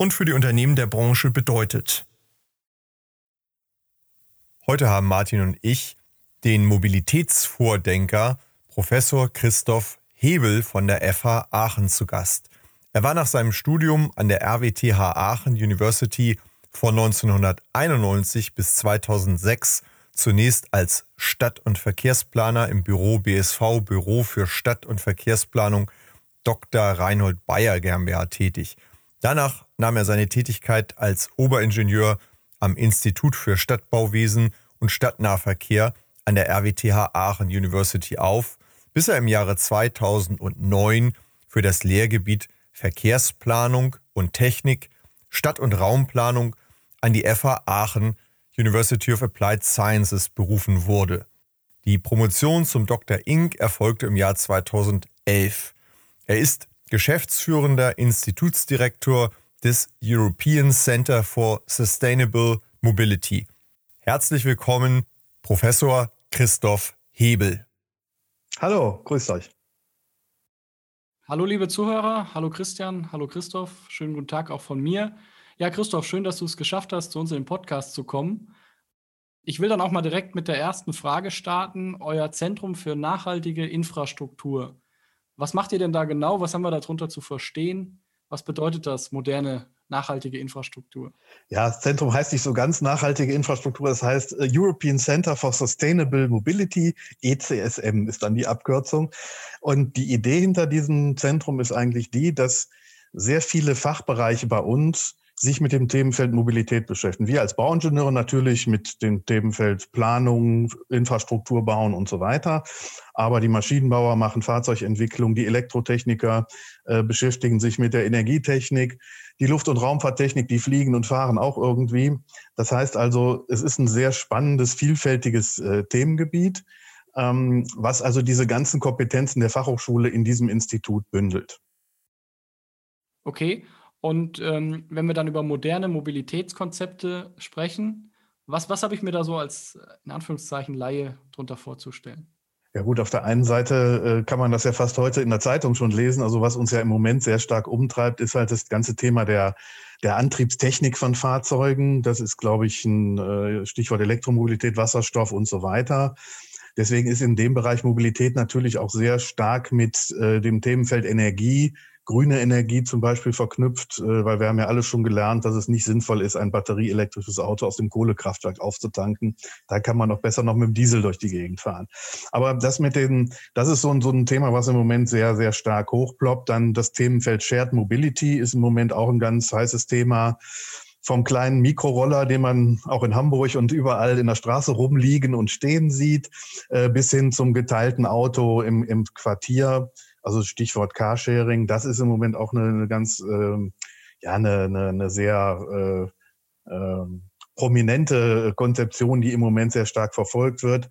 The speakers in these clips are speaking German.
und für die Unternehmen der Branche bedeutet. Heute haben Martin und ich den Mobilitätsvordenker Professor Christoph Hebel von der FH Aachen zu Gast. Er war nach seinem Studium an der RWTH Aachen University von 1991 bis 2006 zunächst als Stadt- und Verkehrsplaner im Büro BSV Büro für Stadt- und Verkehrsplanung Dr. Reinhold Bayer GmbH tätig. Danach nahm er seine Tätigkeit als Oberingenieur am Institut für Stadtbauwesen und Stadtnahverkehr an der RWTH Aachen University auf, bis er im Jahre 2009 für das Lehrgebiet Verkehrsplanung und Technik, Stadt- und Raumplanung an die FH Aachen University of Applied Sciences berufen wurde. Die Promotion zum Dr. Inc. erfolgte im Jahr 2011. Er ist geschäftsführender Institutsdirektor des European Center for Sustainable Mobility. Herzlich willkommen, Professor Christoph Hebel. Hallo, grüßt euch. Hallo, liebe Zuhörer. Hallo, Christian. Hallo, Christoph. Schönen guten Tag auch von mir. Ja, Christoph, schön, dass du es geschafft hast, zu uns in den Podcast zu kommen. Ich will dann auch mal direkt mit der ersten Frage starten. Euer Zentrum für nachhaltige Infrastruktur. Was macht ihr denn da genau? Was haben wir darunter zu verstehen? Was bedeutet das, moderne, nachhaltige Infrastruktur? Ja, das Zentrum heißt nicht so ganz nachhaltige Infrastruktur, das heißt äh, European Center for Sustainable Mobility, ECSM ist dann die Abkürzung. Und die Idee hinter diesem Zentrum ist eigentlich die, dass sehr viele Fachbereiche bei uns sich mit dem Themenfeld Mobilität beschäftigen. Wir als Bauingenieure natürlich mit dem Themenfeld Planung, Infrastruktur bauen und so weiter. Aber die Maschinenbauer machen Fahrzeugentwicklung, die Elektrotechniker äh, beschäftigen sich mit der Energietechnik, die Luft- und Raumfahrttechnik, die fliegen und fahren auch irgendwie. Das heißt also, es ist ein sehr spannendes, vielfältiges äh, Themengebiet, ähm, was also diese ganzen Kompetenzen der Fachhochschule in diesem Institut bündelt. Okay, und ähm, wenn wir dann über moderne Mobilitätskonzepte sprechen, was, was habe ich mir da so als, in Anführungszeichen, Laie drunter vorzustellen? Ja gut, auf der einen Seite äh, kann man das ja fast heute in der Zeitung schon lesen. Also was uns ja im Moment sehr stark umtreibt, ist halt das ganze Thema der, der Antriebstechnik von Fahrzeugen. Das ist, glaube ich, ein äh, Stichwort Elektromobilität, Wasserstoff und so weiter. Deswegen ist in dem Bereich Mobilität natürlich auch sehr stark mit äh, dem Themenfeld Energie, grüne Energie zum Beispiel verknüpft, äh, weil wir haben ja alle schon gelernt, dass es nicht sinnvoll ist, ein batterieelektrisches Auto aus dem Kohlekraftwerk aufzutanken. Da kann man noch besser noch mit dem Diesel durch die Gegend fahren. Aber das mit den, das ist so ein, so ein Thema, was im Moment sehr, sehr stark hochploppt. Dann das Themenfeld Shared Mobility ist im Moment auch ein ganz heißes Thema vom kleinen Mikroroller, den man auch in Hamburg und überall in der Straße rumliegen und stehen sieht, äh, bis hin zum geteilten Auto im, im Quartier. Also Stichwort Carsharing, das ist im Moment auch eine, eine ganz, ähm, ja, eine, eine, eine sehr äh, äh, prominente Konzeption, die im Moment sehr stark verfolgt wird.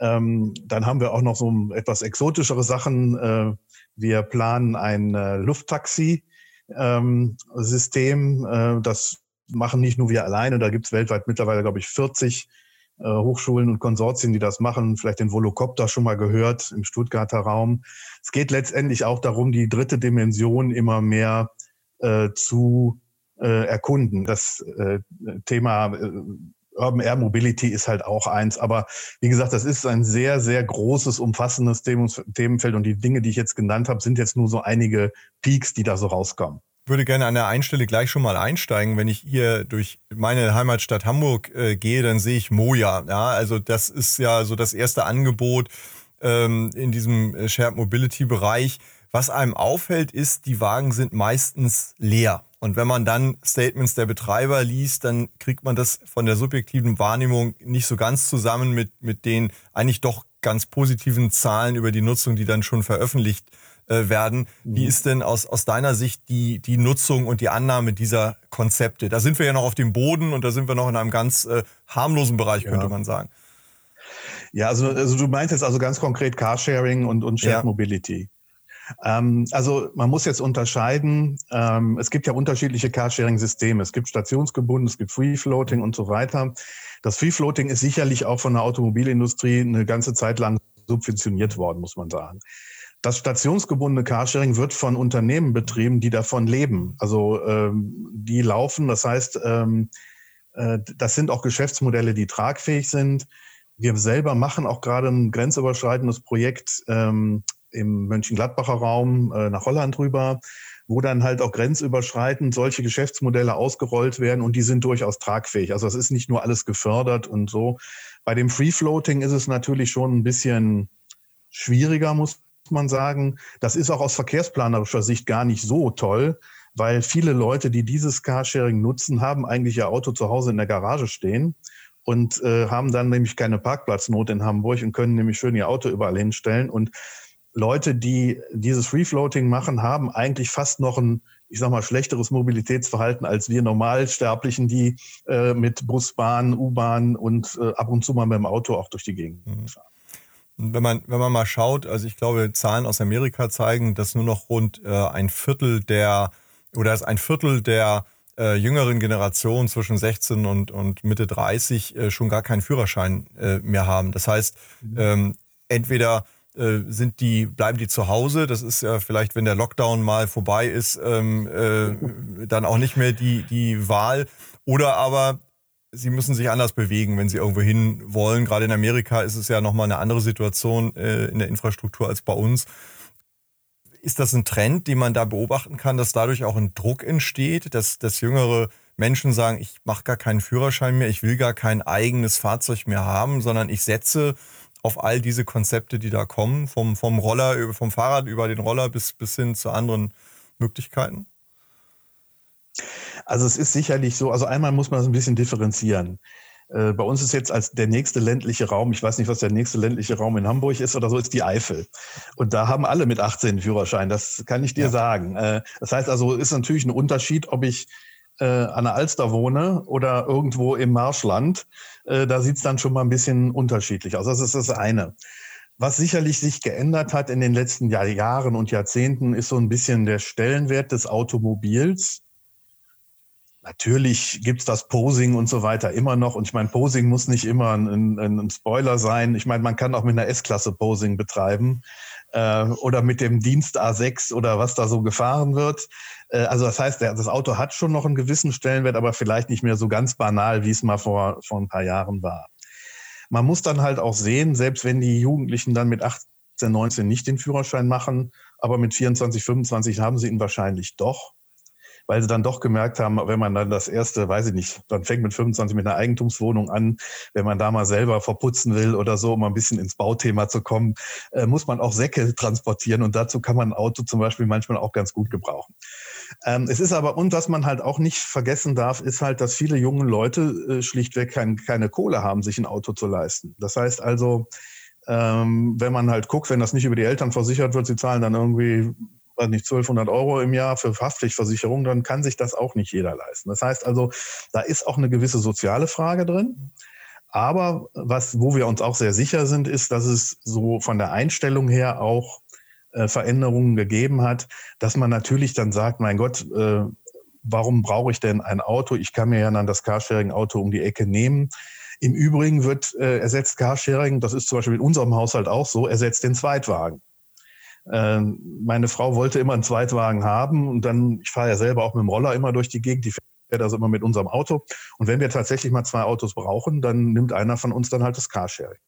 Ähm, dann haben wir auch noch so etwas exotischere Sachen. Äh, wir planen ein äh, Lufttaxi-System. Ähm, äh, das machen nicht nur wir alleine. Da gibt es weltweit mittlerweile, glaube ich, 40 äh, Hochschulen und Konsortien, die das machen, vielleicht den Volocopter schon mal gehört im Stuttgarter Raum. Es geht letztendlich auch darum, die dritte Dimension immer mehr äh, zu äh, erkunden. Das äh, Thema äh, Urban Air Mobility ist halt auch eins. Aber wie gesagt, das ist ein sehr, sehr großes, umfassendes Themenfeld. Und die Dinge, die ich jetzt genannt habe, sind jetzt nur so einige Peaks, die da so rauskommen würde gerne an der einen Stelle gleich schon mal einsteigen. Wenn ich hier durch meine Heimatstadt Hamburg äh, gehe, dann sehe ich Moja. Ja, also das ist ja so das erste Angebot ähm, in diesem äh, Shared Mobility Bereich. Was einem auffällt, ist, die Wagen sind meistens leer. Und wenn man dann Statements der Betreiber liest, dann kriegt man das von der subjektiven Wahrnehmung nicht so ganz zusammen mit, mit den eigentlich doch ganz positiven Zahlen über die Nutzung, die dann schon veröffentlicht äh, werden. Mhm. Wie ist denn aus, aus deiner Sicht die, die Nutzung und die Annahme dieser Konzepte? Da sind wir ja noch auf dem Boden und da sind wir noch in einem ganz äh, harmlosen Bereich, könnte ja. man sagen. Ja, also, also du meinst jetzt also ganz konkret Carsharing und, und Shared ja. Mobility. Ähm, also man muss jetzt unterscheiden, ähm, es gibt ja unterschiedliche Carsharing-Systeme. Es gibt stationsgebunden, es gibt Free-Floating und so weiter. Das Free-Floating ist sicherlich auch von der Automobilindustrie eine ganze Zeit lang subventioniert worden, muss man sagen. Das stationsgebundene Carsharing wird von Unternehmen betrieben, die davon leben. Also ähm, die laufen, das heißt, ähm, äh, das sind auch Geschäftsmodelle, die tragfähig sind. Wir selber machen auch gerade ein grenzüberschreitendes Projekt ähm, im Mönchengladbacher Raum äh, nach Holland rüber, wo dann halt auch grenzüberschreitend solche Geschäftsmodelle ausgerollt werden und die sind durchaus tragfähig. Also es ist nicht nur alles gefördert und so. Bei dem Free Floating ist es natürlich schon ein bisschen schwieriger, muss man sagen. Das ist auch aus verkehrsplanerischer Sicht gar nicht so toll, weil viele Leute, die dieses Carsharing nutzen, haben eigentlich ihr Auto zu Hause in der Garage stehen und äh, haben dann nämlich keine Parkplatznot in Hamburg und können nämlich schön ihr Auto überall hinstellen. Und Leute, die dieses Free Floating machen, haben eigentlich fast noch ein, ich sag mal, schlechteres Mobilitätsverhalten als wir Normalsterblichen, die äh, mit Bus, Bahn, U-Bahn und äh, ab und zu mal mit dem Auto auch durch die Gegend mhm. fahren. Wenn man, wenn man mal schaut, also ich glaube, Zahlen aus Amerika zeigen, dass nur noch rund äh, ein Viertel der oder dass ein Viertel der äh, jüngeren Generation zwischen 16 und, und Mitte 30 äh, schon gar keinen Führerschein äh, mehr haben. Das heißt, mhm. ähm, entweder äh, sind die, bleiben die zu Hause. Das ist ja vielleicht, wenn der Lockdown mal vorbei ist, ähm, äh, dann auch nicht mehr die, die Wahl. Oder aber sie müssen sich anders bewegen, wenn sie irgendwo hin wollen. Gerade in Amerika ist es ja nochmal eine andere Situation äh, in der Infrastruktur als bei uns. Ist das ein Trend, den man da beobachten kann, dass dadurch auch ein Druck entsteht, dass, dass jüngere Menschen sagen, ich mache gar keinen Führerschein mehr, ich will gar kein eigenes Fahrzeug mehr haben, sondern ich setze auf all diese Konzepte, die da kommen, vom, vom Roller, vom Fahrrad über den Roller bis, bis hin zu anderen Möglichkeiten? Also es ist sicherlich so, also einmal muss man es ein bisschen differenzieren. Äh, bei uns ist jetzt als der nächste ländliche Raum, ich weiß nicht, was der nächste ländliche Raum in Hamburg ist oder so, ist die Eifel. Und da haben alle mit 18 Führerschein, das kann ich dir ja. sagen. Äh, das heißt also, ist natürlich ein Unterschied, ob ich äh, an der Alster wohne oder irgendwo im Marschland. Da sieht es dann schon mal ein bisschen unterschiedlich aus. Das ist das eine. Was sicherlich sich geändert hat in den letzten Jahr, Jahren und Jahrzehnten, ist so ein bisschen der Stellenwert des Automobils. Natürlich gibt's das Posing und so weiter immer noch. Und ich meine, Posing muss nicht immer ein, ein, ein Spoiler sein. Ich meine, man kann auch mit einer S-Klasse Posing betreiben äh, oder mit dem Dienst A6 oder was da so gefahren wird. Äh, also das heißt, das Auto hat schon noch einen gewissen Stellenwert, aber vielleicht nicht mehr so ganz banal, wie es mal vor, vor ein paar Jahren war. Man muss dann halt auch sehen, selbst wenn die Jugendlichen dann mit 18, 19 nicht den Führerschein machen, aber mit 24, 25 haben sie ihn wahrscheinlich doch weil sie dann doch gemerkt haben, wenn man dann das erste, weiß ich nicht, dann fängt mit 25 mit einer Eigentumswohnung an, wenn man da mal selber verputzen will oder so, um ein bisschen ins Bauthema zu kommen, äh, muss man auch Säcke transportieren und dazu kann man ein Auto zum Beispiel manchmal auch ganz gut gebrauchen. Ähm, es ist aber, und was man halt auch nicht vergessen darf, ist halt, dass viele junge Leute äh, schlichtweg kein, keine Kohle haben, sich ein Auto zu leisten. Das heißt also, ähm, wenn man halt guckt, wenn das nicht über die Eltern versichert wird, sie zahlen dann irgendwie weiß nicht, 1200 Euro im Jahr für Haftpflichtversicherung, dann kann sich das auch nicht jeder leisten. Das heißt also, da ist auch eine gewisse soziale Frage drin. Aber was, wo wir uns auch sehr sicher sind, ist, dass es so von der Einstellung her auch äh, Veränderungen gegeben hat, dass man natürlich dann sagt, mein Gott, äh, warum brauche ich denn ein Auto? Ich kann mir ja dann das Carsharing-Auto um die Ecke nehmen. Im Übrigen wird äh, ersetzt Carsharing, das ist zum Beispiel in unserem Haushalt auch so, ersetzt den Zweitwagen. Ähm, meine Frau wollte immer einen Zweitwagen haben und dann, ich fahre ja selber auch mit dem Roller immer durch die Gegend, die fährt also immer mit unserem Auto. Und wenn wir tatsächlich mal zwei Autos brauchen, dann nimmt einer von uns dann halt das Carsharing.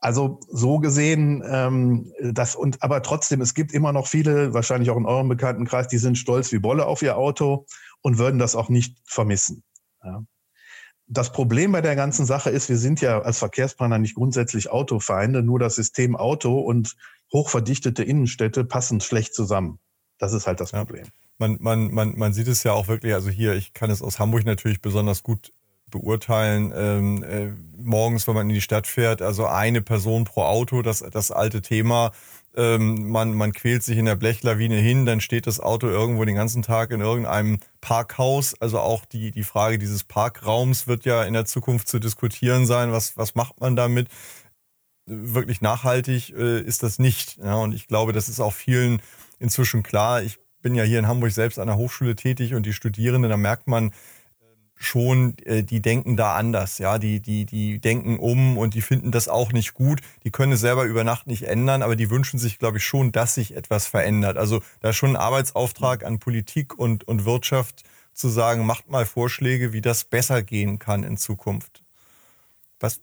Also so gesehen, ähm, das und aber trotzdem, es gibt immer noch viele, wahrscheinlich auch in eurem Bekanntenkreis, die sind stolz wie Bolle auf ihr Auto und würden das auch nicht vermissen. Ja. Das Problem bei der ganzen Sache ist, wir sind ja als Verkehrsplaner nicht grundsätzlich Autofeinde, nur das System Auto und hochverdichtete Innenstädte passen schlecht zusammen. Das ist halt das ja. Problem. Man, man, man, man sieht es ja auch wirklich, also hier, ich kann es aus Hamburg natürlich besonders gut beurteilen. Ähm, äh, morgens, wenn man in die Stadt fährt, also eine Person pro Auto, das, das alte Thema. Ähm, man, man quält sich in der Blechlawine hin, dann steht das Auto irgendwo den ganzen Tag in irgendeinem Parkhaus. Also auch die, die Frage dieses Parkraums wird ja in der Zukunft zu diskutieren sein. Was, was macht man damit? Wirklich nachhaltig äh, ist das nicht. Ja, und ich glaube, das ist auch vielen inzwischen klar. Ich bin ja hier in Hamburg selbst an der Hochschule tätig und die Studierenden, da merkt man, schon, äh, die denken da anders, ja, die, die, die denken um und die finden das auch nicht gut. Die können es selber über Nacht nicht ändern, aber die wünschen sich, glaube ich, schon, dass sich etwas verändert. Also da ist schon ein Arbeitsauftrag an Politik und, und Wirtschaft zu sagen, macht mal Vorschläge, wie das besser gehen kann in Zukunft. Was?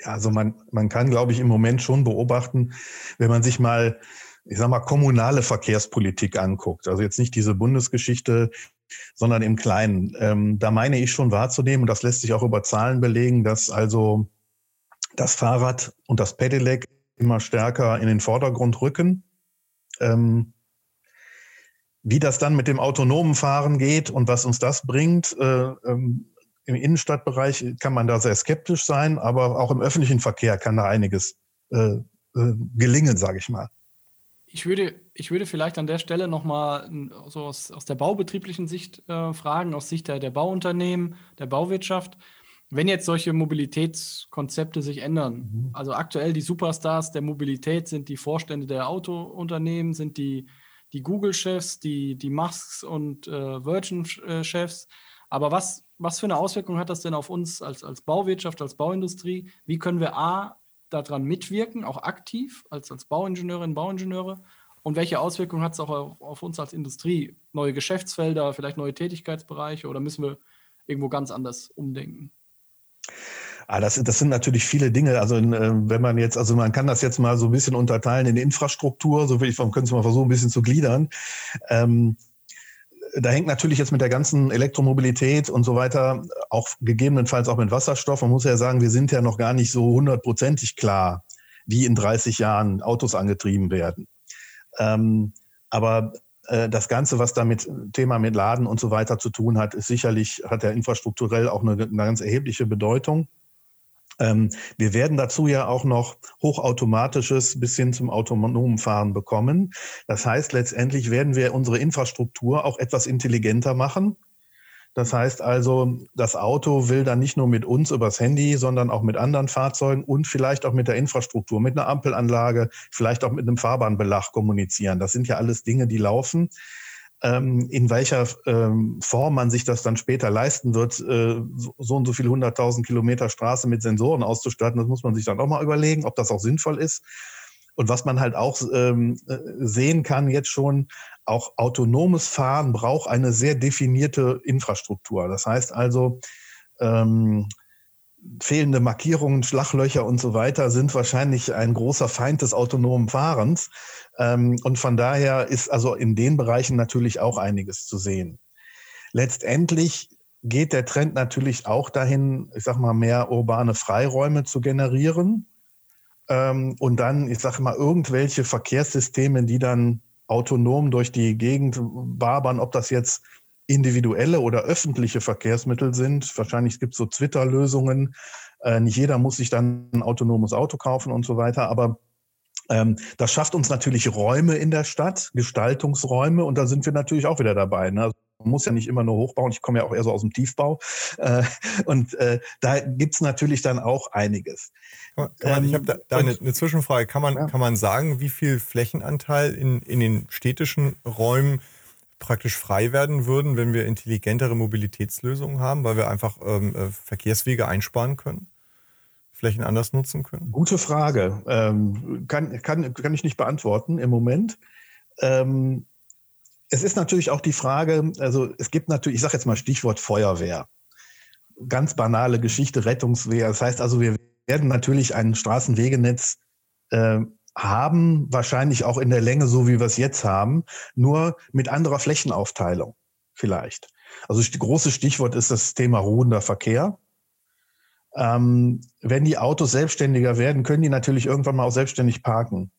Ja, also man, man kann, glaube ich, im Moment schon beobachten, wenn man sich mal ich sag mal, kommunale Verkehrspolitik anguckt, also jetzt nicht diese Bundesgeschichte, sondern im Kleinen. Ähm, da meine ich schon wahrzunehmen, und das lässt sich auch über Zahlen belegen, dass also das Fahrrad und das Pedelec immer stärker in den Vordergrund rücken. Ähm, wie das dann mit dem autonomen Fahren geht und was uns das bringt, äh, ähm, im Innenstadtbereich kann man da sehr skeptisch sein, aber auch im öffentlichen Verkehr kann da einiges äh, äh, gelingen, sage ich mal. Ich würde, ich würde vielleicht an der Stelle nochmal so aus, aus der baubetrieblichen Sicht äh, fragen, aus Sicht der, der Bauunternehmen, der Bauwirtschaft. Wenn jetzt solche Mobilitätskonzepte sich ändern, mhm. also aktuell die Superstars der Mobilität sind die Vorstände der Autounternehmen, sind die, die Google-Chefs, die, die Musks und äh, Virgin-Chefs. Aber was, was für eine Auswirkung hat das denn auf uns als, als Bauwirtschaft, als Bauindustrie? Wie können wir A, daran mitwirken, auch aktiv als, als Bauingenieurinnen, Bauingenieure? Und welche Auswirkungen hat es auch auf uns als Industrie? Neue Geschäftsfelder, vielleicht neue Tätigkeitsbereiche oder müssen wir irgendwo ganz anders umdenken? Ah, das, das sind natürlich viele Dinge. Also äh, wenn man jetzt, also man kann das jetzt mal so ein bisschen unterteilen in Infrastruktur, so will ich, können es mal versuchen, ein bisschen zu gliedern. Ähm, da hängt natürlich jetzt mit der ganzen Elektromobilität und so weiter, auch gegebenenfalls auch mit Wasserstoff. Man muss ja sagen, wir sind ja noch gar nicht so hundertprozentig klar, wie in 30 Jahren Autos angetrieben werden. Ähm, aber äh, das Ganze, was damit Thema mit Laden und so weiter zu tun hat, ist sicherlich, hat ja infrastrukturell auch eine, eine ganz erhebliche Bedeutung. Ähm, wir werden dazu ja auch noch hochautomatisches bis hin zum autonomen Fahren bekommen. Das heißt, letztendlich werden wir unsere Infrastruktur auch etwas intelligenter machen. Das heißt also, das Auto will dann nicht nur mit uns übers Handy, sondern auch mit anderen Fahrzeugen und vielleicht auch mit der Infrastruktur, mit einer Ampelanlage, vielleicht auch mit einem Fahrbahnbelag kommunizieren. Das sind ja alles Dinge, die laufen. Ähm, in welcher ähm, Form man sich das dann später leisten wird, äh, so und so viele hunderttausend Kilometer Straße mit Sensoren auszustatten, das muss man sich dann auch mal überlegen, ob das auch sinnvoll ist. Und was man halt auch ähm, äh, sehen kann jetzt schon, auch autonomes Fahren braucht eine sehr definierte Infrastruktur. Das heißt also, ähm, fehlende Markierungen, Schlachlöcher und so weiter sind wahrscheinlich ein großer Feind des autonomen Fahrens. Ähm, und von daher ist also in den Bereichen natürlich auch einiges zu sehen. Letztendlich geht der Trend natürlich auch dahin, ich sag mal, mehr urbane Freiräume zu generieren. Ähm, und dann, ich sag mal, irgendwelche Verkehrssysteme, die dann autonom durch die Gegend wabern, ob das jetzt individuelle oder öffentliche Verkehrsmittel sind. Wahrscheinlich gibt es so Twitter-Lösungen. Äh, nicht jeder muss sich dann ein autonomes Auto kaufen und so weiter. Aber ähm, das schafft uns natürlich Räume in der Stadt, Gestaltungsräume. Und da sind wir natürlich auch wieder dabei. Ne? Man muss ja nicht immer nur hochbauen. Ich komme ja auch eher so aus dem Tiefbau. Äh, und äh, da gibt's natürlich dann auch einiges. Kann man, ich habe da, da eine, eine, Zwischenfrage. Kann man, ja. kann man sagen, wie viel Flächenanteil in, in den städtischen Räumen praktisch frei werden würden, wenn wir intelligentere Mobilitätslösungen haben, weil wir einfach ähm, äh, Verkehrswege einsparen können? Flächen anders nutzen können? Gute Frage. Ähm, kann, kann, kann ich nicht beantworten im Moment. Ähm, es ist natürlich auch die Frage, also es gibt natürlich, ich sage jetzt mal Stichwort Feuerwehr. Ganz banale Geschichte, Rettungswehr. Das heißt also, wir werden natürlich ein Straßenwegenetz äh, haben, wahrscheinlich auch in der Länge, so wie wir es jetzt haben, nur mit anderer Flächenaufteilung vielleicht. Also das große Stichwort ist das Thema ruhender Verkehr. Ähm, wenn die Autos selbstständiger werden, können die natürlich irgendwann mal auch selbstständig parken.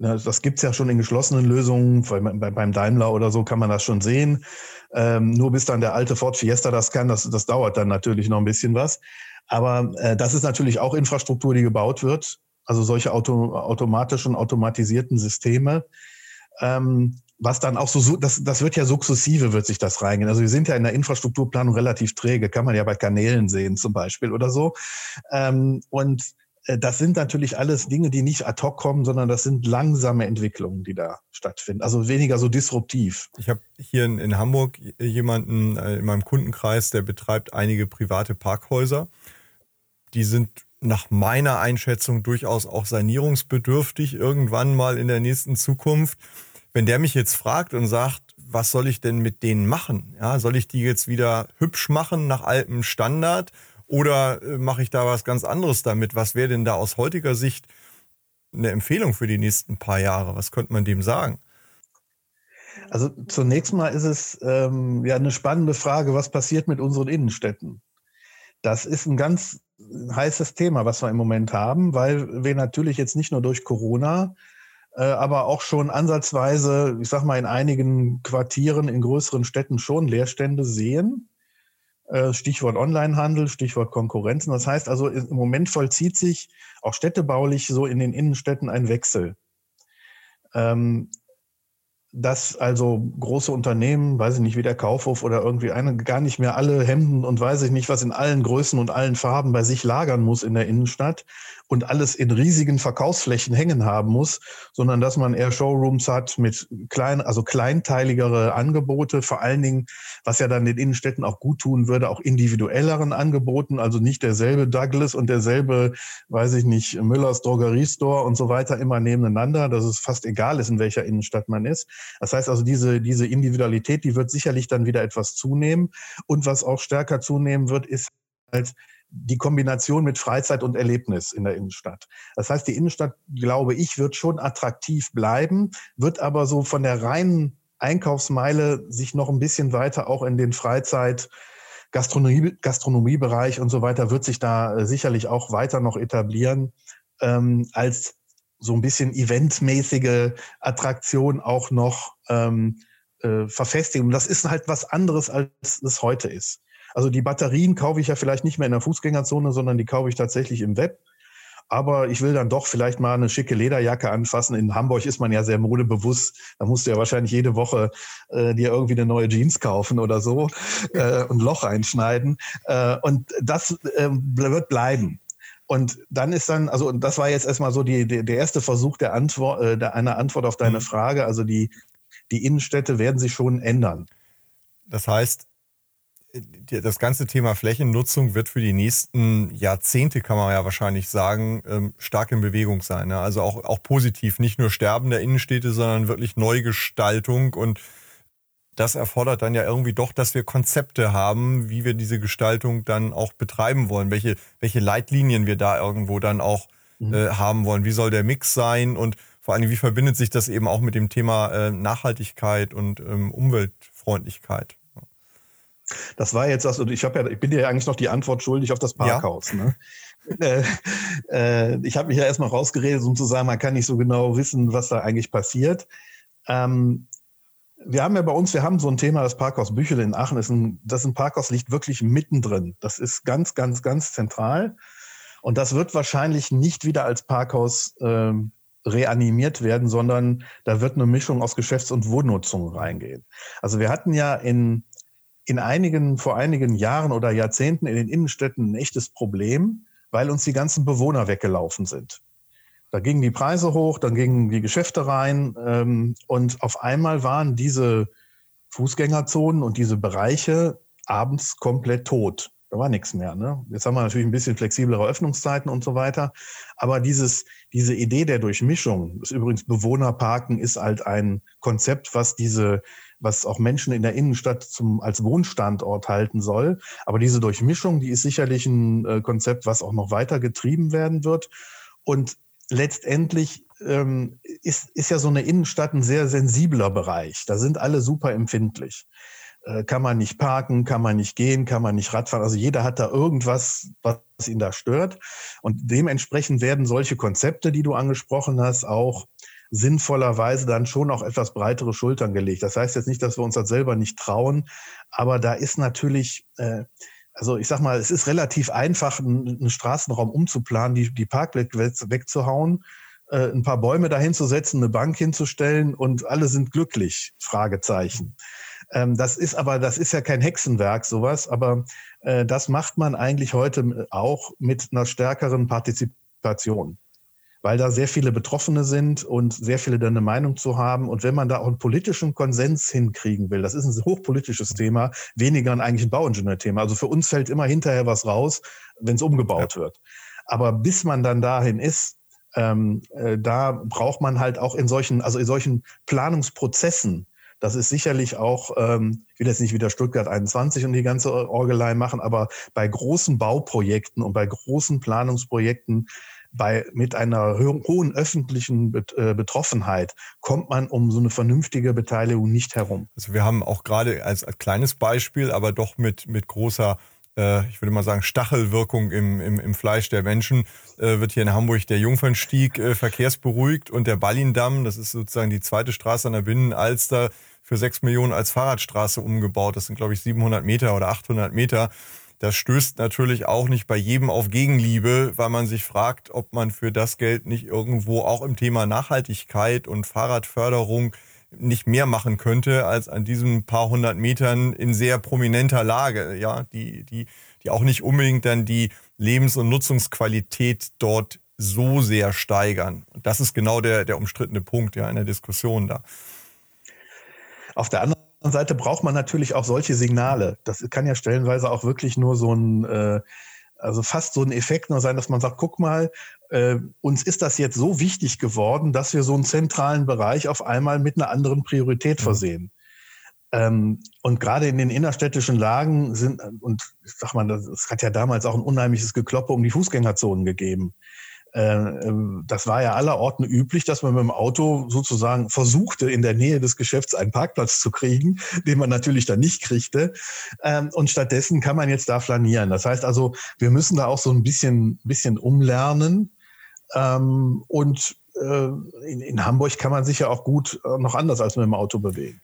Das gibt es ja schon in geschlossenen Lösungen, beim Daimler oder so kann man das schon sehen. Ähm, nur bis dann der alte Ford Fiesta das kann, das, das dauert dann natürlich noch ein bisschen was. Aber äh, das ist natürlich auch Infrastruktur, die gebaut wird. Also solche auto, automatischen, automatisierten Systeme. Ähm, was dann auch so, das, das wird ja sukzessive, wird sich das reingehen. Also wir sind ja in der Infrastrukturplanung relativ träge, kann man ja bei Kanälen sehen zum Beispiel oder so. Ähm, und das sind natürlich alles Dinge, die nicht ad hoc kommen, sondern das sind langsame Entwicklungen, die da stattfinden. Also weniger so disruptiv. Ich habe hier in, in, Hamburg jemanden äh, in meinem Kundenkreis, der betreibt einige private Parkhäuser. Die sind nach meiner Einschätzung durchaus auch sanierungsbedürftig irgendwann mal in der nächsten Zukunft wenn der mich jetzt fragt und sagt, was soll ich denn mit denen machen? Ja, soll ich die jetzt wieder hübsch machen nach altem Standard oder äh, mache ich da was ganz anderes damit? Was wäre denn da aus heutiger Sicht eine Empfehlung für die nächsten paar Jahre? Was könnte man dem sagen? Also zunächst mal ist es ähm, ja eine spannende Frage, was passiert mit unseren Innenstädten? Das ist ein ganz heißes Thema, was wir im Moment haben, weil wir natürlich jetzt nicht nur durch Corona äh, aber auch schon ansatzweise, ich sag mal, in einigen Quartieren in größeren Städten schon Leerstände sehen. Äh, Stichwort Onlinehandel, Stichwort Konkurrenzen. Das heißt also, im Moment vollzieht sich auch städtebaulich so in den Innenstädten ein Wechsel. Ähm, dass also große Unternehmen, weiß ich nicht, wie der Kaufhof oder irgendwie eine, gar nicht mehr alle Hemden und weiß ich nicht, was in allen Größen und allen Farben bei sich lagern muss in der Innenstadt und alles in riesigen Verkaufsflächen hängen haben muss, sondern dass man eher Showrooms hat mit klein, also kleinteiligere Angebote, vor allen Dingen, was ja dann den Innenstädten auch gut tun würde, auch individuelleren Angeboten, also nicht derselbe Douglas und derselbe, weiß ich nicht, Müllers Drogeriestore und so weiter immer nebeneinander, dass es fast egal ist, in welcher Innenstadt man ist. Das heißt also, diese, diese Individualität, die wird sicherlich dann wieder etwas zunehmen. Und was auch stärker zunehmen wird, ist halt die Kombination mit Freizeit und Erlebnis in der Innenstadt. Das heißt, die Innenstadt, glaube ich, wird schon attraktiv bleiben, wird aber so von der reinen Einkaufsmeile sich noch ein bisschen weiter auch in den Freizeit, Gastronomie, Gastronomiebereich und so weiter, wird sich da äh, sicherlich auch weiter noch etablieren ähm, als so ein bisschen eventmäßige Attraktion auch noch ähm, äh, verfestigen. das ist halt was anderes, als es heute ist. Also die Batterien kaufe ich ja vielleicht nicht mehr in der Fußgängerzone, sondern die kaufe ich tatsächlich im Web. Aber ich will dann doch vielleicht mal eine schicke Lederjacke anfassen. In Hamburg ist man ja sehr modebewusst. Da musst du ja wahrscheinlich jede Woche äh, dir irgendwie eine neue Jeans kaufen oder so äh, und Loch einschneiden. Äh, und das äh, wird bleiben. Und dann ist dann, also das war jetzt erstmal so die, die, der erste Versuch der Antwort, äh, der, einer Antwort auf deine mhm. Frage. Also die, die Innenstädte werden sich schon ändern. Das heißt, das ganze Thema Flächennutzung wird für die nächsten Jahrzehnte, kann man ja wahrscheinlich sagen, ähm, stark in Bewegung sein. Ne? Also auch, auch positiv, nicht nur Sterben der Innenstädte, sondern wirklich Neugestaltung. Und das erfordert dann ja irgendwie doch, dass wir Konzepte haben, wie wir diese Gestaltung dann auch betreiben wollen, welche, welche Leitlinien wir da irgendwo dann auch mhm. äh, haben wollen. Wie soll der Mix sein und vor allem, wie verbindet sich das eben auch mit dem Thema äh, Nachhaltigkeit und ähm, Umweltfreundlichkeit? Das war jetzt das, und ich ja, ich bin dir ja eigentlich noch die Antwort schuldig auf das Parkhaus. Ja. Ne? Äh, äh, ich habe mich ja erstmal rausgeredet, um zu sagen, man kann nicht so genau wissen, was da eigentlich passiert. Ähm, wir haben ja bei uns, wir haben so ein Thema, das Parkhaus Büchel in Aachen ist ein, das ist ein Parkhaus liegt wirklich mittendrin. Das ist ganz, ganz, ganz zentral. Und das wird wahrscheinlich nicht wieder als Parkhaus äh, reanimiert werden, sondern da wird eine Mischung aus Geschäfts- und Wohnnutzung reingehen. Also wir hatten ja in in einigen, vor einigen Jahren oder Jahrzehnten in den Innenstädten ein echtes Problem, weil uns die ganzen Bewohner weggelaufen sind. Da gingen die Preise hoch, dann gingen die Geschäfte rein ähm, und auf einmal waren diese Fußgängerzonen und diese Bereiche abends komplett tot. Da war nichts mehr. Ne? Jetzt haben wir natürlich ein bisschen flexiblere Öffnungszeiten und so weiter. Aber dieses, diese Idee der Durchmischung, das übrigens Bewohnerparken ist halt ein Konzept, was diese was auch Menschen in der Innenstadt zum, als Wohnstandort halten soll. Aber diese Durchmischung, die ist sicherlich ein äh, Konzept, was auch noch weiter getrieben werden wird. Und letztendlich ähm, ist, ist ja so eine Innenstadt ein sehr sensibler Bereich. Da sind alle super empfindlich. Äh, kann man nicht parken, kann man nicht gehen, kann man nicht Radfahren. Also jeder hat da irgendwas, was ihn da stört. Und dementsprechend werden solche Konzepte, die du angesprochen hast, auch sinnvollerweise dann schon auch etwas breitere Schultern gelegt. Das heißt jetzt nicht, dass wir uns das selber nicht trauen, aber da ist natürlich, äh, also ich sag mal, es ist relativ einfach, einen Straßenraum umzuplanen, die, die Parkplätze wegzuhauen, äh, ein paar Bäume dahin zu setzen, eine Bank hinzustellen und alle sind glücklich, Fragezeichen. Ähm, das ist aber, das ist ja kein Hexenwerk, sowas, aber äh, das macht man eigentlich heute auch mit einer stärkeren Partizipation weil da sehr viele Betroffene sind und sehr viele dann eine Meinung zu haben. Und wenn man da auch einen politischen Konsens hinkriegen will, das ist ein hochpolitisches Thema, weniger ein eigentlich ein Bauingenieurthema. Also für uns fällt immer hinterher was raus, wenn es umgebaut ja. wird. Aber bis man dann dahin ist, ähm, äh, da braucht man halt auch in solchen, also in solchen Planungsprozessen, das ist sicherlich auch, ähm, ich will jetzt nicht wieder Stuttgart 21 und die ganze Orgelei machen, aber bei großen Bauprojekten und bei großen Planungsprojekten bei, mit einer hohen öffentlichen äh, Betroffenheit kommt man um so eine vernünftige Beteiligung nicht herum. Also wir haben auch gerade als, kleines Beispiel, aber doch mit, mit großer äh, ich würde mal sagen, Stachelwirkung im, im, im Fleisch der Menschen, äh, wird hier in Hamburg der Jungfernstieg äh, verkehrsberuhigt und der Ballindamm, das ist sozusagen die zweite Straße an der Binnenalster, für sechs Millionen als Fahrradstraße umgebaut. Das sind, glaube ich, 700 Meter oder 800 Meter. Das stößt natürlich auch nicht bei jedem auf Gegenliebe, weil man sich fragt, ob man für das Geld nicht irgendwo auch im Thema Nachhaltigkeit und Fahrradförderung nicht mehr machen könnte als an diesen paar hundert Metern in sehr prominenter Lage, ja, die, die, die auch nicht unbedingt dann die Lebens- und Nutzungsqualität dort so sehr steigern. Und das ist genau der, der umstrittene Punkt ja in der Diskussion da. Auf der anderen Seite braucht man natürlich auch solche Signale. Das kann ja stellenweise auch wirklich nur so ein, äh, also fast so ein Effekt nur sein, dass man sagt, guck mal, äh, uns ist das jetzt so wichtig geworden, dass wir so einen zentralen Bereich auf einmal mit einer anderen Priorität mhm. versehen. Ähm, und gerade in den innerstädtischen Lagen sind, und ich sag mal, es hat ja damals auch ein unheimliches Gekloppe um die Fußgängerzonen gegeben. Äh, ähm, das war ja allerorten üblich, dass man mit dem Auto sozusagen versuchte, in der Nähe des Geschäfts einen Parkplatz zu kriegen, den man natürlich dann nicht kriegte. Ähm, und stattdessen kann man jetzt da flanieren. Das heißt also, wir müssen da auch so ein bisschen, bisschen umlernen. Ähm, und äh, in, Hamburg kann man sich ja auch gut äh, noch anders als mit dem Auto bewegen.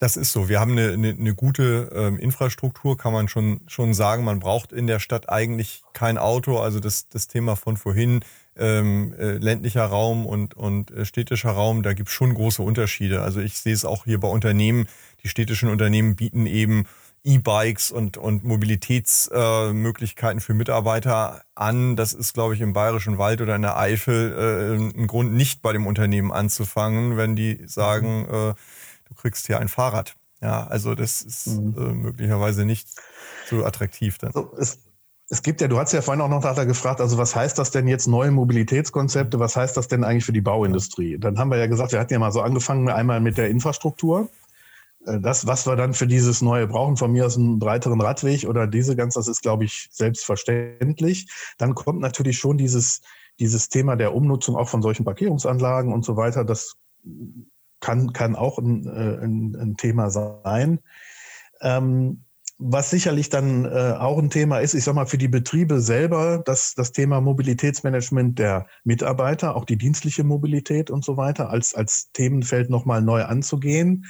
Das ist so. Wir haben eine, eine, eine gute Infrastruktur, kann man schon, schon sagen. Man braucht in der Stadt eigentlich kein Auto. Also das, das Thema von vorhin, ähm, äh, ländlicher Raum und, und äh, städtischer Raum, da gibt es schon große Unterschiede. Also ich sehe es auch hier bei Unternehmen. Die städtischen Unternehmen bieten eben E-Bikes und, und Mobilitätsmöglichkeiten äh, für Mitarbeiter an. Das ist, glaube ich, im Bayerischen Wald oder in der Eifel äh, ein Grund, nicht bei dem Unternehmen anzufangen, wenn die sagen, mhm. äh, du kriegst hier ein Fahrrad. Ja, also das ist mhm. äh, möglicherweise nicht so attraktiv dann. So, es, es gibt ja, du hast ja vorhin auch noch nachher gefragt, also was heißt das denn jetzt neue Mobilitätskonzepte? Was heißt das denn eigentlich für die Bauindustrie? Dann haben wir ja gesagt, wir hatten ja mal so angefangen, einmal mit der Infrastruktur. Äh, das, was wir dann für dieses Neue brauchen, von mir aus einen breiteren Radweg oder diese ganz, das ist, glaube ich, selbstverständlich. Dann kommt natürlich schon dieses, dieses Thema der Umnutzung auch von solchen Parkierungsanlagen und so weiter. Das kann, kann auch ein, äh, ein, ein Thema sein. Ähm, was sicherlich dann äh, auch ein Thema ist, ich sage mal, für die Betriebe selber, das, das Thema Mobilitätsmanagement der Mitarbeiter, auch die dienstliche Mobilität und so weiter, als, als Themenfeld nochmal neu anzugehen.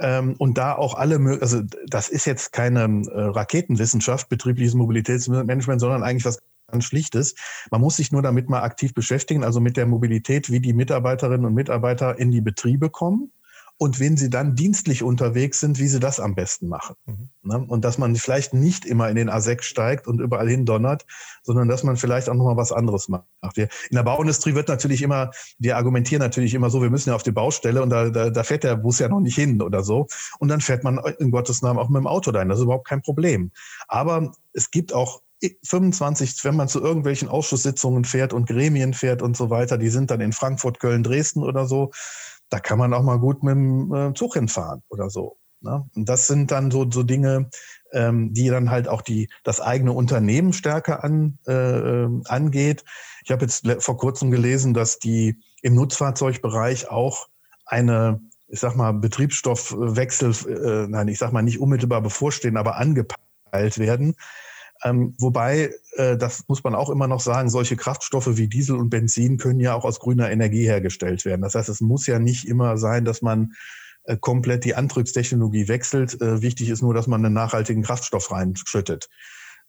Ähm, und da auch alle, also das ist jetzt keine äh, Raketenwissenschaft, betriebliches Mobilitätsmanagement, sondern eigentlich was ganz Schlichtes. Man muss sich nur damit mal aktiv beschäftigen, also mit der Mobilität, wie die Mitarbeiterinnen und Mitarbeiter in die Betriebe kommen und wenn sie dann dienstlich unterwegs sind, wie sie das am besten machen. Mhm. Ne? Und dass man vielleicht nicht immer in den A6 steigt und überall hin donnert, sondern dass man vielleicht auch nochmal was anderes macht. In der Bauindustrie wird natürlich immer, wir argumentieren natürlich immer so, wir müssen ja auf die Baustelle und da, da, da fährt der Bus ja noch nicht hin oder so. Und dann fährt man in Gottes Namen auch mit dem Auto dahin. Das ist überhaupt kein Problem. Aber es gibt auch 25, wenn man zu irgendwelchen Ausschusssitzungen fährt und Gremien fährt und so weiter, die sind dann in Frankfurt, Köln, Dresden oder so da kann man auch mal gut mit dem äh, Zug hinfahren oder so. Ne? Und das sind dann so, so Dinge, ähm, die dann halt auch die, das eigene Unternehmen stärker an, äh, ähm, angeht. Ich habe jetzt vor kurzem gelesen, dass die im Nutzfahrzeugbereich auch eine, ich sag mal, Betriebsstoffwechsel, äh, nein, ich sag mal nicht unmittelbar bevorstehen, aber angepeilt werden. Ähm, wobei, äh, das muss man auch immer noch sagen, solche Kraftstoffe wie Diesel und Benzin können ja auch aus grüner Energie hergestellt werden. Das heißt, es muss ja nicht immer sein, dass man äh, komplett die Antriebstechnologie wechselt. Äh, wichtig ist nur, dass man einen nachhaltigen Kraftstoff reinschüttet.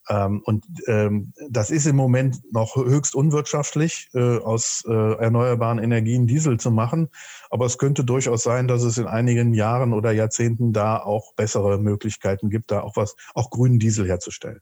Ähm, und ähm, das ist im Moment noch höchst unwirtschaftlich, äh, aus äh, erneuerbaren Energien Diesel zu machen. Aber es könnte durchaus sein, dass es in einigen Jahren oder Jahrzehnten da auch bessere Möglichkeiten gibt, da auch was, auch grünen Diesel herzustellen.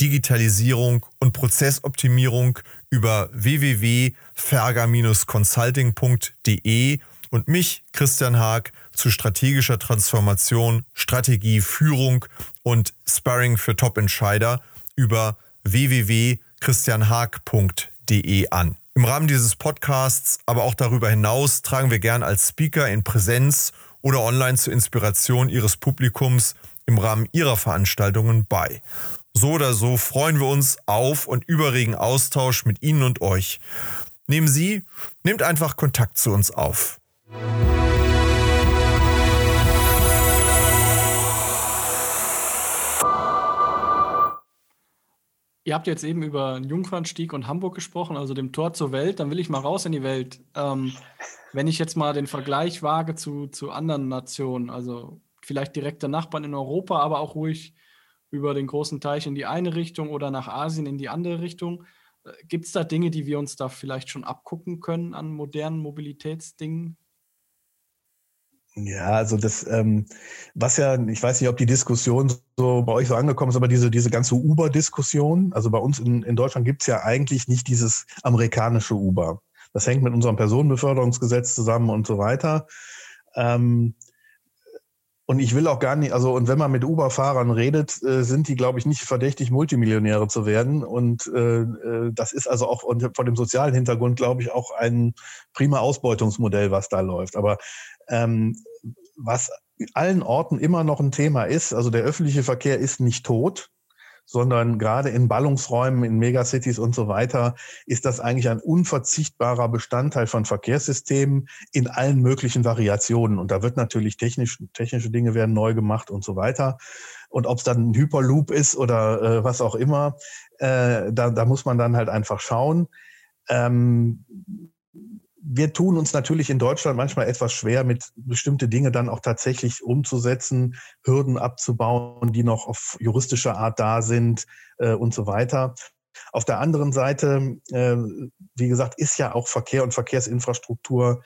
Digitalisierung und Prozessoptimierung über www.ferger-consulting.de und mich, Christian Haag, zu strategischer Transformation, Strategie, Führung und Sparring für Top-Entscheider über www.christianhaag.de an. Im Rahmen dieses Podcasts, aber auch darüber hinaus, tragen wir gern als Speaker in Präsenz oder online zur Inspiration Ihres Publikums im Rahmen Ihrer Veranstaltungen bei. So oder so freuen wir uns auf und überregen Austausch mit Ihnen und euch. Nehmen Sie, nehmt einfach Kontakt zu uns auf. Ihr habt jetzt eben über Jungfernstieg und Hamburg gesprochen, also dem Tor zur Welt. Dann will ich mal raus in die Welt. Ähm, wenn ich jetzt mal den Vergleich wage zu, zu anderen Nationen, also vielleicht direkte Nachbarn in Europa, aber auch ruhig über den großen Teich in die eine Richtung oder nach Asien in die andere Richtung. Äh, Gibt es da Dinge, die wir uns da vielleicht schon abgucken können an modernen Mobilitätsdingen? Ja, also das, ähm, was ja, ich weiß nicht, ob die Diskussion so bei euch so angekommen ist, aber diese, diese ganze Uber-Diskussion, also bei uns in, in Deutschland gibt's ja eigentlich nicht dieses amerikanische Uber. Das hängt mit unserem Personenbeförderungsgesetz zusammen und so weiter. Ähm, und ich will auch gar nicht, also und wenn man mit Uber-Fahrern redet, äh, sind die, glaube ich, nicht verdächtig, Multimillionäre zu werden. Und äh, äh das ist also auch vor dem sozialen Hintergrund, glaube ich, auch ein prima Ausbeutungsmodell, was da läuft. Aber ähm, was allen Orten immer noch ein Thema ist, also der öffentliche Verkehr ist nicht tot sondern gerade in Ballungsräumen, in Megacities und so weiter ist das eigentlich ein unverzichtbarer Bestandteil von Verkehrssystemen in allen möglichen Variationen. Und da wird natürlich technisch, technische Dinge werden neu gemacht und so weiter. Und ob es dann ein Hyperloop ist oder äh, was auch immer, äh, da, da muss man dann halt einfach schauen. Ähm, wir tun uns natürlich in Deutschland manchmal etwas schwer, mit bestimmte Dinge dann auch tatsächlich umzusetzen, Hürden abzubauen, die noch auf juristischer Art da sind äh, und so weiter. Auf der anderen Seite, äh, wie gesagt, ist ja auch Verkehr und Verkehrsinfrastruktur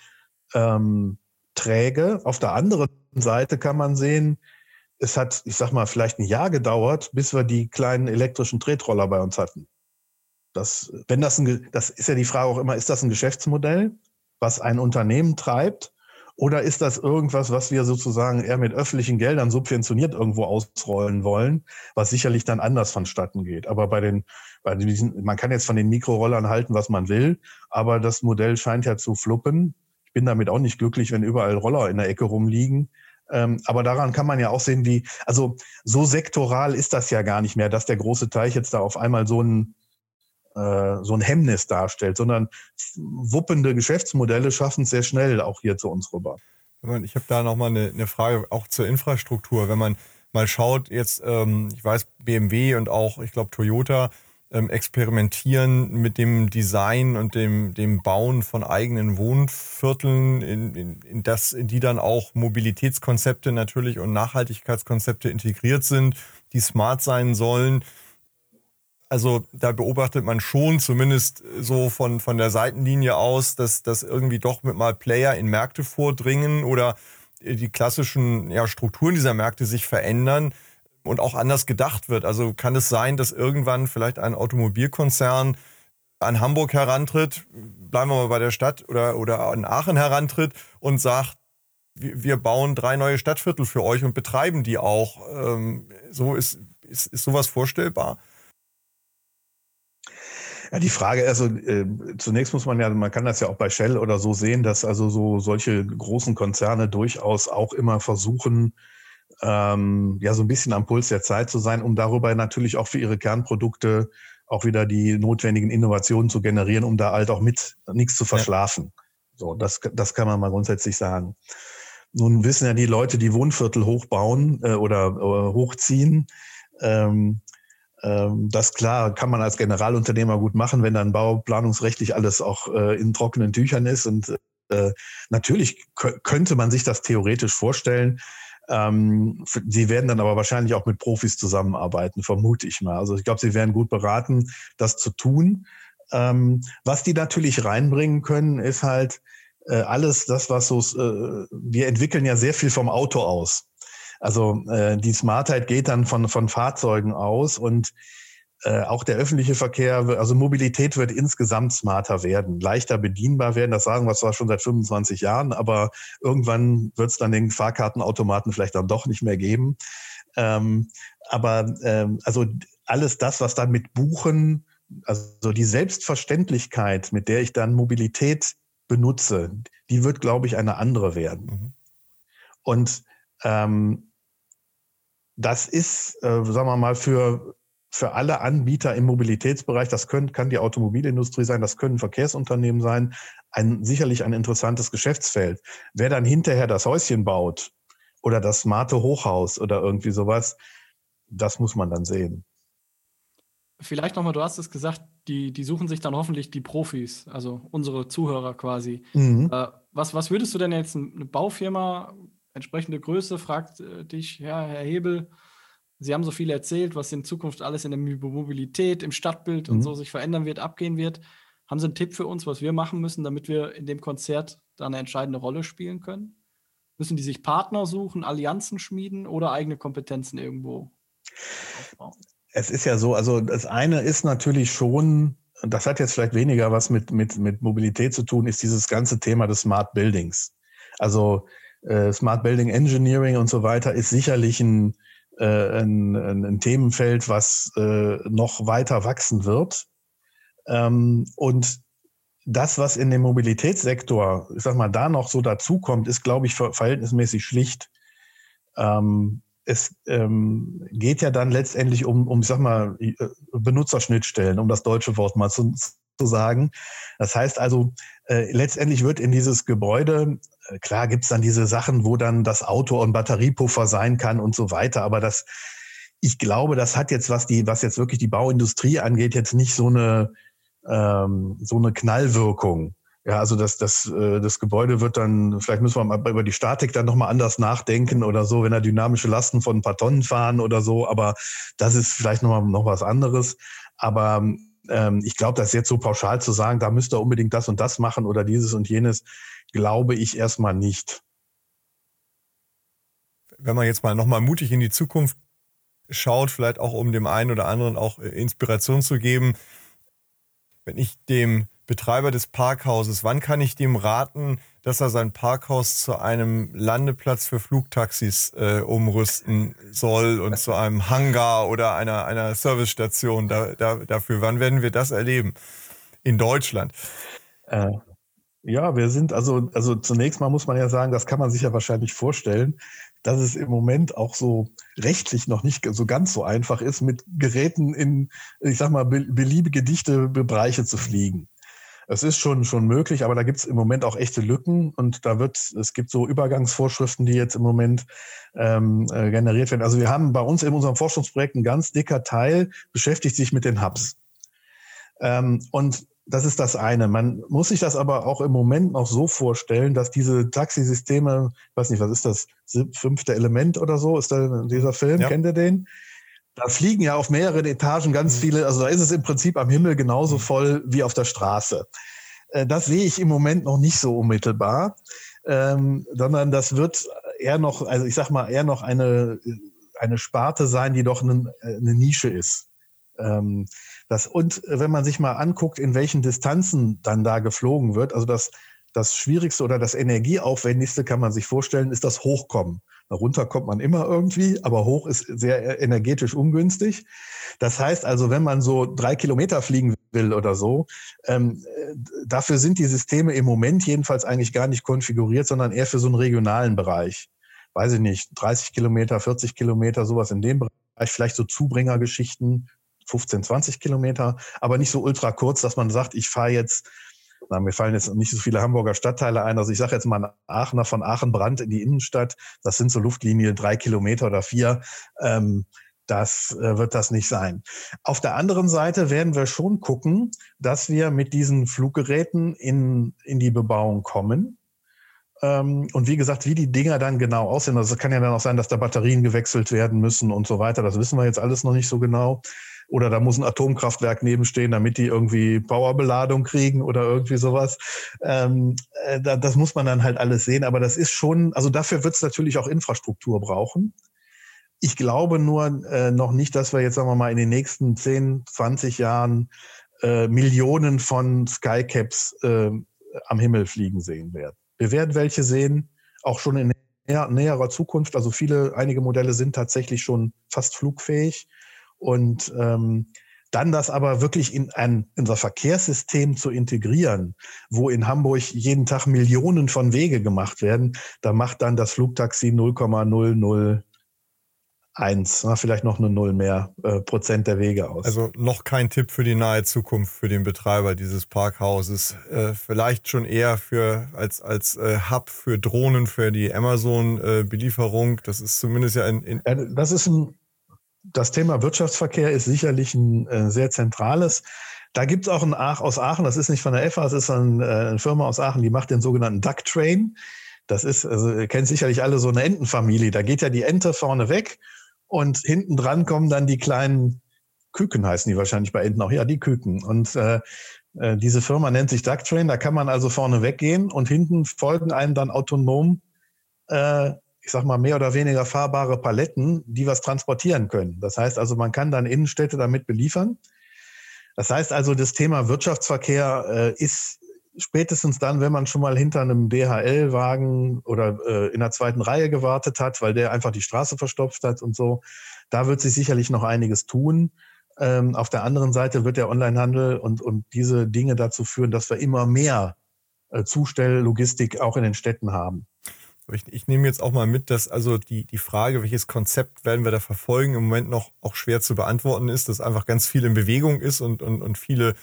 ähm, träge. Auf der anderen Seite kann man sehen, es hat, ich sag mal, vielleicht ein Jahr gedauert, bis wir die kleinen elektrischen Tretroller bei uns hatten. Das, wenn das ein, das ist ja die Frage auch immer, ist das ein Geschäftsmodell? Was ein Unternehmen treibt? Oder ist das irgendwas, was wir sozusagen eher mit öffentlichen Geldern subventioniert irgendwo ausrollen wollen, was sicherlich dann anders vonstatten geht? Aber bei den, bei diesen, man kann jetzt von den Mikrorollern halten, was man will, aber das Modell scheint ja zu fluppen. Ich bin damit auch nicht glücklich, wenn überall Roller in der Ecke rumliegen. Ähm, aber daran kann man ja auch sehen, wie, also so sektoral ist das ja gar nicht mehr, dass der große Teich jetzt da auf einmal so ein, so ein Hemmnis darstellt, sondern wuppende Geschäftsmodelle schaffen es sehr schnell auch hier zu uns rüber. Ich habe da nochmal eine, eine Frage auch zur Infrastruktur. Wenn man mal schaut, jetzt, ähm, ich weiß, BMW und auch, ich glaube, Toyota ähm, experimentieren mit dem Design und dem, dem Bauen von eigenen Wohnvierteln, in, in, in, das, in die dann auch Mobilitätskonzepte natürlich und Nachhaltigkeitskonzepte integriert sind, die smart sein sollen. Also da beobachtet man schon zumindest so von, von der Seitenlinie aus, dass, dass irgendwie doch mit mal Player in Märkte vordringen oder die klassischen ja, Strukturen dieser Märkte sich verändern und auch anders gedacht wird. Also kann es sein, dass irgendwann vielleicht ein Automobilkonzern an Hamburg herantritt, bleiben wir mal bei der Stadt oder, oder an Aachen herantritt und sagt, wir bauen drei neue Stadtviertel für euch und betreiben die auch. Ähm, so ist, ist, ist sowas vorstellbar? Ja, die Frage, also äh, zunächst muss man ja, man kann das ja auch bei Shell oder so sehen, dass also so solche großen Konzerne durchaus auch immer versuchen, ähm, ja so ein bisschen am Puls der Zeit zu sein, um darüber natürlich auch für ihre Kernprodukte auch wieder die notwendigen Innovationen zu generieren, um da halt auch mit nichts zu verschlafen. Ja. So, das, das kann man mal grundsätzlich sagen. Nun wissen ja die Leute, die Wohnviertel hochbauen äh, oder äh, hochziehen, ähm, das klar kann man als Generalunternehmer gut machen, wenn dann bauplanungsrechtlich alles auch äh, in trockenen Tüchern ist. Und äh, natürlich könnte man sich das theoretisch vorstellen. Ähm, sie werden dann aber wahrscheinlich auch mit Profis zusammenarbeiten, vermute ich mal. Also ich glaube, sie wären gut beraten, das zu tun. Ähm, was die natürlich reinbringen können, ist halt äh, alles das, was so, wir entwickeln ja sehr viel vom Auto aus. Also äh, die Smartheit geht dann von, von Fahrzeugen aus und äh, auch der öffentliche Verkehr, also Mobilität wird insgesamt smarter werden, leichter bedienbar werden. Das sagen wir zwar schon seit 25 Jahren, aber irgendwann wird es dann den Fahrkartenautomaten vielleicht dann doch nicht mehr geben. Ähm, aber ähm, also alles das, was dann mit Buchen, also die Selbstverständlichkeit, mit der ich dann Mobilität benutze, die wird, glaube ich, eine andere werden. Mhm. Und ähm, das ist, äh, sagen wir mal, für, für alle Anbieter im Mobilitätsbereich, das können, kann die Automobilindustrie sein, das können Verkehrsunternehmen sein, ein, sicherlich ein interessantes Geschäftsfeld. Wer dann hinterher das Häuschen baut oder das smarte Hochhaus oder irgendwie sowas, das muss man dann sehen. Vielleicht nochmal, du hast es gesagt, die, die suchen sich dann hoffentlich die Profis, also unsere Zuhörer quasi. Mhm. Äh, was, was würdest du denn jetzt eine Baufirma entsprechende Größe, fragt äh, dich, ja, Herr Hebel, Sie haben so viel erzählt, was in Zukunft alles in der Mobilität, im Stadtbild mhm. und so sich verändern wird, abgehen wird. Haben Sie einen Tipp für uns, was wir machen müssen, damit wir in dem Konzert da eine entscheidende Rolle spielen können? Müssen die sich Partner suchen, Allianzen schmieden oder eigene Kompetenzen irgendwo aufbauen? Es ist ja so, also das eine ist natürlich schon, das hat jetzt vielleicht weniger was mit, mit, mit Mobilität zu tun, ist dieses ganze Thema des Smart Buildings. Also äh, Smart Building Engineering und so weiter ist sicherlich ein, äh, ein, ein, ein Themenfeld, was äh, noch weiter wachsen wird. Ähm, und das, was in dem Mobilitätssektor, ich sag mal, da noch so dazukommt, ist, glaube ich, ver verhältnismäßig schlicht. Ähm, es ähm, geht ja dann letztendlich um, um, ich sag mal, äh, Benutzerschnittstellen, um das deutsche Wort mal zu, zu sagen. Das heißt also, äh, letztendlich wird in dieses Gebäude klar gibt's dann diese Sachen, wo dann das Auto und Batteriepuffer sein kann und so weiter. Aber das, ich glaube, das hat jetzt, was die, was jetzt wirklich die Bauindustrie angeht, jetzt nicht so eine, ähm, so eine Knallwirkung. Ja, also das, das, äh, das Gebäude wird dann, vielleicht müssen wir mal über die Statik dann nochmal anders nachdenken oder so, wenn er dynamische Lasten von ein paar Tonnen fahren oder so, aber das ist vielleicht nochmal noch was anderes. Aber ähm, ich glaube, das jetzt so pauschal zu sagen, da müsst ihr unbedingt das und das machen oder dieses und jenes, glaube ich erstmal nicht. Wenn man jetzt mal nochmal mutig in die Zukunft schaut, vielleicht auch um dem einen oder anderen auch äh, Inspiration zu geben, wenn ich dem Betreiber des Parkhauses, wann kann ich dem raten, dass er sein Parkhaus zu einem Landeplatz für Flugtaxis äh, umrüsten soll und zu einem Hangar oder einer, einer Servicestation da, da, dafür? Wann werden wir das erleben? In Deutschland? Äh, ja, wir sind also, also zunächst mal muss man ja sagen, das kann man sich ja wahrscheinlich vorstellen, dass es im Moment auch so rechtlich noch nicht so ganz so einfach ist, mit Geräten in, ich sag mal, beliebige dichte Bereiche zu fliegen. Es ist schon, schon möglich, aber da gibt es im Moment auch echte Lücken und da wird, es gibt so Übergangsvorschriften, die jetzt im Moment ähm, äh, generiert werden. Also wir haben bei uns in unserem Forschungsprojekt ein ganz dicker Teil, beschäftigt sich mit den Hubs. Ähm, und das ist das eine. Man muss sich das aber auch im Moment noch so vorstellen, dass diese Taxisysteme, weiß nicht, was ist das, fünfte Element oder so, ist da dieser Film, ja. kennt ihr den? Da fliegen ja auf mehreren Etagen ganz mhm. viele, also da ist es im Prinzip am Himmel genauso mhm. voll wie auf der Straße. Äh, das sehe ich im Moment noch nicht so unmittelbar, ähm, sondern das wird eher noch, also ich sag mal, eher noch eine, eine Sparte sein, die doch eine, eine Nische ist. Das, und wenn man sich mal anguckt, in welchen Distanzen dann da geflogen wird, also das, das Schwierigste oder das Energieaufwendigste kann man sich vorstellen, ist das Hochkommen. Runter kommt man immer irgendwie, aber hoch ist sehr energetisch ungünstig. Das heißt also, wenn man so drei Kilometer fliegen will oder so, ähm, dafür sind die Systeme im Moment jedenfalls eigentlich gar nicht konfiguriert, sondern eher für so einen regionalen Bereich. Weiß ich nicht, 30 Kilometer, 40 Kilometer, sowas in dem Bereich, vielleicht so Zubringergeschichten, 15, 20 Kilometer, aber nicht so ultra kurz, dass man sagt, ich fahre jetzt na, mir fallen jetzt nicht so viele Hamburger Stadtteile ein. Also ich sage jetzt mal Aachener von Aachen-Brand in die Innenstadt. Das sind so Luftlinien drei Kilometer oder vier. Ähm, das äh, wird das nicht sein. Auf der anderen Seite werden wir schon gucken, dass wir mit diesen Fluggeräten in, in die Bebauung kommen. Ähm, und wie gesagt, wie die Dinger dann genau aussehen, also es kann ja dann auch sein, dass da Batterien gewechselt werden müssen und so weiter. Das wissen wir jetzt alles noch nicht so genau oder da muss ein Atomkraftwerk nebenstehen, damit die irgendwie Powerbeladung kriegen oder irgendwie sowas. Ähm, äh, das muss man dann halt alles sehen. Aber das ist schon, also dafür wird es natürlich auch Infrastruktur brauchen. Ich glaube nur äh, noch nicht, dass wir jetzt, sagen wir mal, in den nächsten 10, 20 Jahren äh, Millionen von Skycaps am Himmel fliegen sehen werden. Wir werden welche sehen, auch schon in näher, näherer Zukunft. Also viele, einige Modelle sind tatsächlich schon fast flugfähig. Und ähm, dann das aber wirklich in ein unser Verkehrssystem zu integrieren, wo in Hamburg jeden Tag Millionen von Wege gemacht werden, da macht dann das Flugtaxi 0,001, na, vielleicht noch eine Null mehr äh, Prozent der Wege aus. Also noch kein Tipp für die nahe Zukunft für den Betreiber dieses Parkhauses. Äh, vielleicht schon eher für als als äh, Hub für Drohnen für die Amazon-Belieferung. Äh, das ist zumindest ja in, in ja, das ist ein das Thema Wirtschaftsverkehr ist sicherlich ein äh, sehr zentrales. Da gibt es auch ein Ach aus Aachen, das ist nicht von der EFA, das ist ein, äh, eine Firma aus Aachen, die macht den sogenannten Duck Train. Das ist, also ihr kennt sicherlich alle so eine Entenfamilie. Da geht ja die Ente vorne weg und hinten dran kommen dann die kleinen Küken, heißen die wahrscheinlich bei Enten auch. Ja, die Küken. Und äh, äh, diese Firma nennt sich Duck Train. Da kann man also vorne weggehen und hinten folgen einem dann autonom äh, ich sag mal, mehr oder weniger fahrbare Paletten, die was transportieren können. Das heißt also, man kann dann Innenstädte damit beliefern. Das heißt also, das Thema Wirtschaftsverkehr äh, ist spätestens dann, wenn man schon mal hinter einem DHL-Wagen oder äh, in der zweiten Reihe gewartet hat, weil der einfach die Straße verstopft hat und so, da wird sich sicherlich noch einiges tun. Ähm, auf der anderen Seite wird der Onlinehandel und, und diese Dinge dazu führen, dass wir immer mehr äh, Zustelllogistik auch in den Städten haben. Ich, ich nehme jetzt auch mal mit, dass also die, die Frage, welches Konzept werden wir da verfolgen, im Moment noch auch schwer zu beantworten ist, dass einfach ganz viel in Bewegung ist und, und, und viele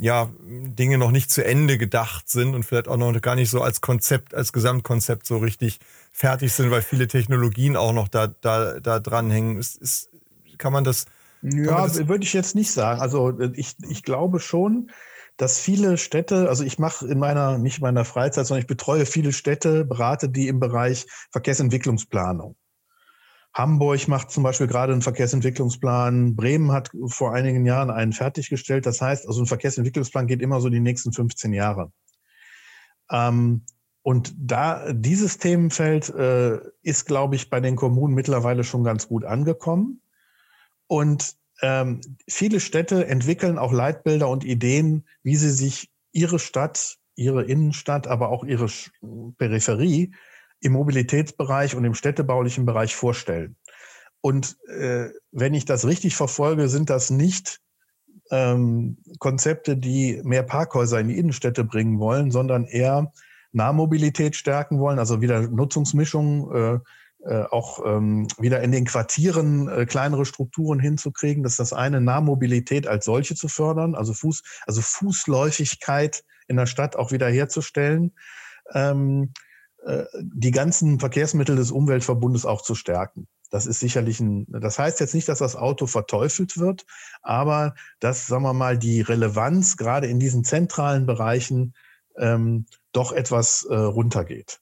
ja, Dinge noch nicht zu Ende gedacht sind und vielleicht auch noch gar nicht so als Konzept, als Gesamtkonzept so richtig fertig sind, weil viele Technologien auch noch da, da, da dranhängen. Ist, ist, kann man das? Ja, das würde ich jetzt nicht sagen. Also ich, ich glaube schon, dass viele Städte, also ich mache in meiner, nicht in meiner Freizeit, sondern ich betreue viele Städte, berate die im Bereich Verkehrsentwicklungsplanung. Hamburg macht zum Beispiel gerade einen Verkehrsentwicklungsplan. Bremen hat vor einigen Jahren einen fertiggestellt. Das heißt, also ein Verkehrsentwicklungsplan geht immer so die nächsten 15 Jahre. Ähm, und da dieses Themenfeld äh, ist, glaube ich, bei den Kommunen mittlerweile schon ganz gut angekommen. Und ähm, viele Städte entwickeln auch Leitbilder und Ideen, wie sie sich ihre Stadt, ihre Innenstadt, aber auch ihre Peripherie im Mobilitätsbereich und im städtebaulichen Bereich vorstellen. Und äh, wenn ich das richtig verfolge, sind das nicht ähm, Konzepte, die mehr Parkhäuser in die Innenstädte bringen wollen, sondern eher Nahmobilität stärken wollen, also wieder Nutzungsmischung, äh, äh, auch ähm, wieder in den Quartieren äh, kleinere Strukturen hinzukriegen. Das ist das eine, Nahmobilität als solche zu fördern, also Fuß, also Fußläufigkeit in der Stadt auch wieder herzustellen. Ähm, äh, die ganzen Verkehrsmittel des Umweltverbundes auch zu stärken. Das ist sicherlich ein, das heißt jetzt nicht, dass das Auto verteufelt wird, aber dass, sagen wir mal, die Relevanz gerade in diesen zentralen Bereichen ähm, doch etwas äh, runtergeht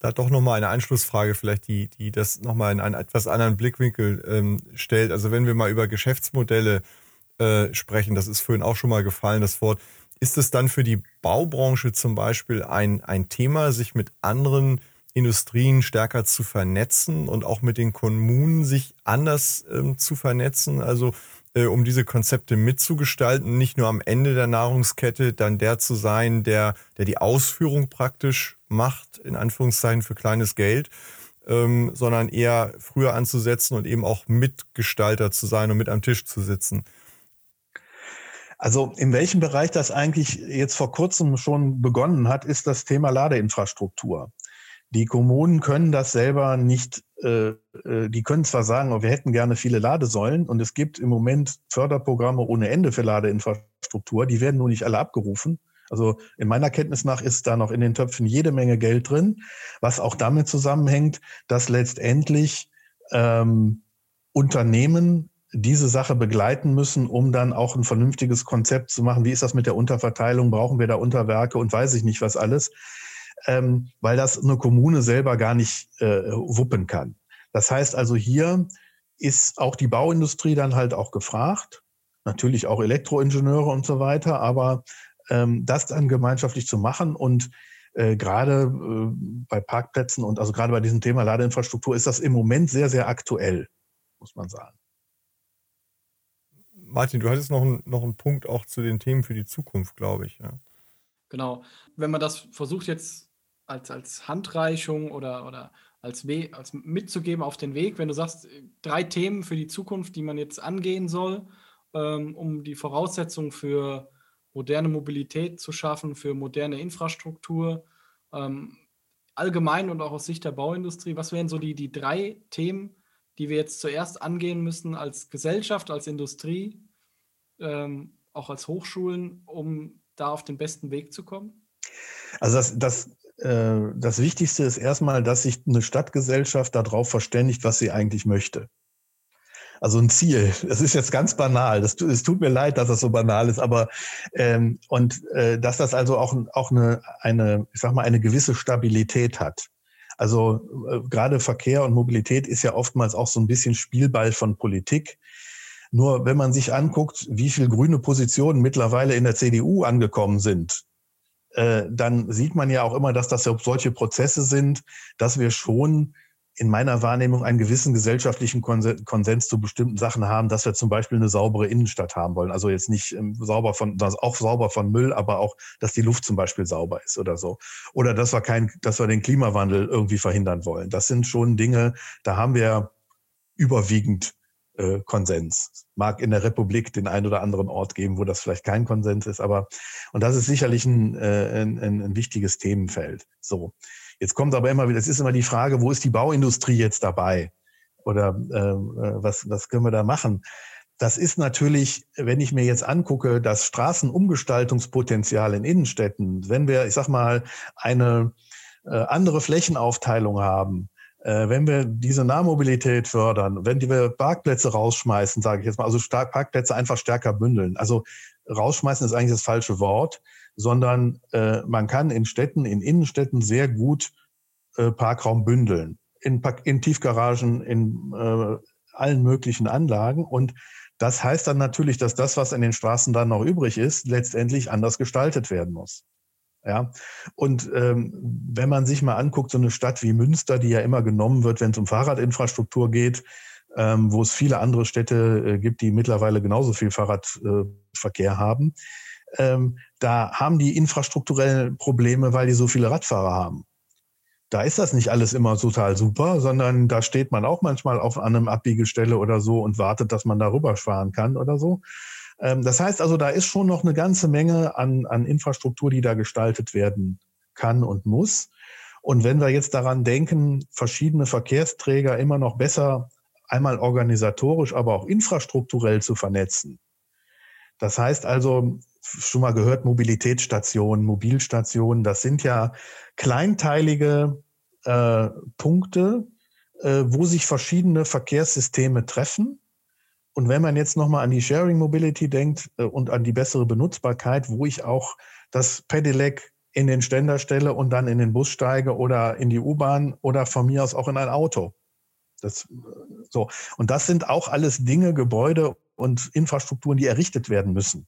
da doch nochmal eine Anschlussfrage vielleicht, die, die das nochmal in einen etwas anderen Blickwinkel ähm, stellt. Also wenn wir mal über Geschäftsmodelle äh, sprechen, das ist vorhin auch schon mal gefallen, das Wort, ist es dann für die Baubranche zum Beispiel ein, ein Thema, sich mit anderen Industrien stärker zu vernetzen und auch mit den Kommunen sich anders ähm, zu vernetzen? Also äh, um diese Konzepte mitzugestalten, nicht nur am Ende der Nahrungskette dann der zu sein, der, der die Ausführung praktisch macht, in Anführungszeichen für kleines Geld, ähm, sondern eher früher anzusetzen und eben auch Mitgestalter zu sein und mit am Tisch zu sitzen. Also in welchem Bereich das eigentlich jetzt vor kurzem schon begonnen hat, ist das Thema Ladeinfrastruktur. Die Kommunen können das selber nicht, äh, äh, die können zwar sagen, oh, wir hätten gerne viele Ladesäulen und es gibt im Moment Förderprogramme ohne Ende für Ladeinfrastruktur, die werden nur nicht alle abgerufen. Also in meiner Kenntnis nach ist da noch in den Töpfen jede Menge Geld drin, was auch damit zusammenhängt, dass letztendlich ähm, Unternehmen diese Sache begleiten müssen, um dann auch ein vernünftiges Konzept zu machen. Wie ist das mit der Unterverteilung? Brauchen wir da Unterwerke und weiß ich nicht was alles? Ähm, weil das eine Kommune selber gar nicht äh, wuppen kann. Das heißt also, hier ist auch die Bauindustrie dann halt auch gefragt, natürlich auch Elektroingenieure und so weiter, aber ähm, das dann gemeinschaftlich zu machen und äh, gerade äh, bei Parkplätzen und also gerade bei diesem Thema Ladeinfrastruktur ist das im Moment sehr, sehr aktuell, muss man sagen. Martin, du hattest noch, ein, noch einen Punkt auch zu den Themen für die Zukunft, glaube ich. Ja. Genau. Wenn man das versucht jetzt als, als Handreichung oder, oder als, We als mitzugeben auf den Weg, wenn du sagst, drei Themen für die Zukunft, die man jetzt angehen soll, ähm, um die Voraussetzungen für moderne Mobilität zu schaffen, für moderne Infrastruktur, ähm, allgemein und auch aus Sicht der Bauindustrie, was wären so die, die drei Themen, die wir jetzt zuerst angehen müssen als Gesellschaft, als Industrie, ähm, auch als Hochschulen, um da auf den besten Weg zu kommen? Also das, das, äh, das Wichtigste ist erstmal, dass sich eine Stadtgesellschaft darauf verständigt, was sie eigentlich möchte. Also ein Ziel. Das ist jetzt ganz banal. Das, es tut mir leid, dass das so banal ist, aber ähm, und äh, dass das also auch, auch eine, eine, ich sag mal, eine gewisse Stabilität hat. Also äh, gerade Verkehr und Mobilität ist ja oftmals auch so ein bisschen Spielball von Politik. Nur wenn man sich anguckt, wie viel grüne Positionen mittlerweile in der CDU angekommen sind, äh, dann sieht man ja auch immer, dass das ja solche Prozesse sind, dass wir schon in meiner Wahrnehmung einen gewissen gesellschaftlichen Konsens zu bestimmten Sachen haben, dass wir zum Beispiel eine saubere Innenstadt haben wollen. Also jetzt nicht ähm, sauber von, auch sauber von Müll, aber auch, dass die Luft zum Beispiel sauber ist oder so. Oder dass wir kein, dass wir den Klimawandel irgendwie verhindern wollen. Das sind schon Dinge, da haben wir überwiegend äh, Konsens. Mag in der Republik den einen oder anderen Ort geben, wo das vielleicht kein Konsens ist, aber und das ist sicherlich ein, äh, ein, ein wichtiges Themenfeld. So. Jetzt kommt aber immer wieder, es ist immer die Frage, wo ist die Bauindustrie jetzt dabei? Oder äh, äh, was, was können wir da machen? Das ist natürlich, wenn ich mir jetzt angucke, das Straßenumgestaltungspotenzial in Innenstädten, wenn wir, ich sag mal, eine äh, andere Flächenaufteilung haben, äh, wenn wir diese Nahmobilität fördern, wenn wir Parkplätze rausschmeißen, sage ich jetzt mal, also Parkplätze einfach stärker bündeln. Also rausschmeißen ist eigentlich das falsche Wort sondern äh, man kann in Städten, in Innenstädten sehr gut äh, Parkraum bündeln. In, in Tiefgaragen, in äh, allen möglichen Anlagen. Und das heißt dann natürlich, dass das, was in den Straßen dann noch übrig ist, letztendlich anders gestaltet werden muss. Ja, und ähm, wenn man sich mal anguckt, so eine Stadt wie Münster, die ja immer genommen wird, wenn es um Fahrradinfrastruktur geht, ähm, wo es viele andere Städte äh, gibt, die mittlerweile genauso viel Fahrradverkehr haben, ähm, da haben die infrastrukturellen Probleme, weil die so viele Radfahrer haben. Da ist das nicht alles immer total super, sondern da steht man auch manchmal auf einem Abbiegestelle oder so und wartet, dass man darüber fahren kann oder so. Ähm, das heißt also, da ist schon noch eine ganze Menge an, an Infrastruktur, die da gestaltet werden kann und muss. Und wenn wir jetzt daran denken, verschiedene Verkehrsträger immer noch besser einmal organisatorisch, aber auch infrastrukturell zu vernetzen. Das heißt also, schon mal gehört, Mobilitätsstationen, Mobilstationen, das sind ja kleinteilige äh, Punkte, äh, wo sich verschiedene Verkehrssysteme treffen. Und wenn man jetzt nochmal an die Sharing Mobility denkt äh, und an die bessere Benutzbarkeit, wo ich auch das Pedelec in den Ständer stelle und dann in den Bus steige oder in die U-Bahn oder von mir aus auch in ein Auto. Das, so. Und das sind auch alles Dinge, Gebäude und Infrastrukturen, die errichtet werden müssen.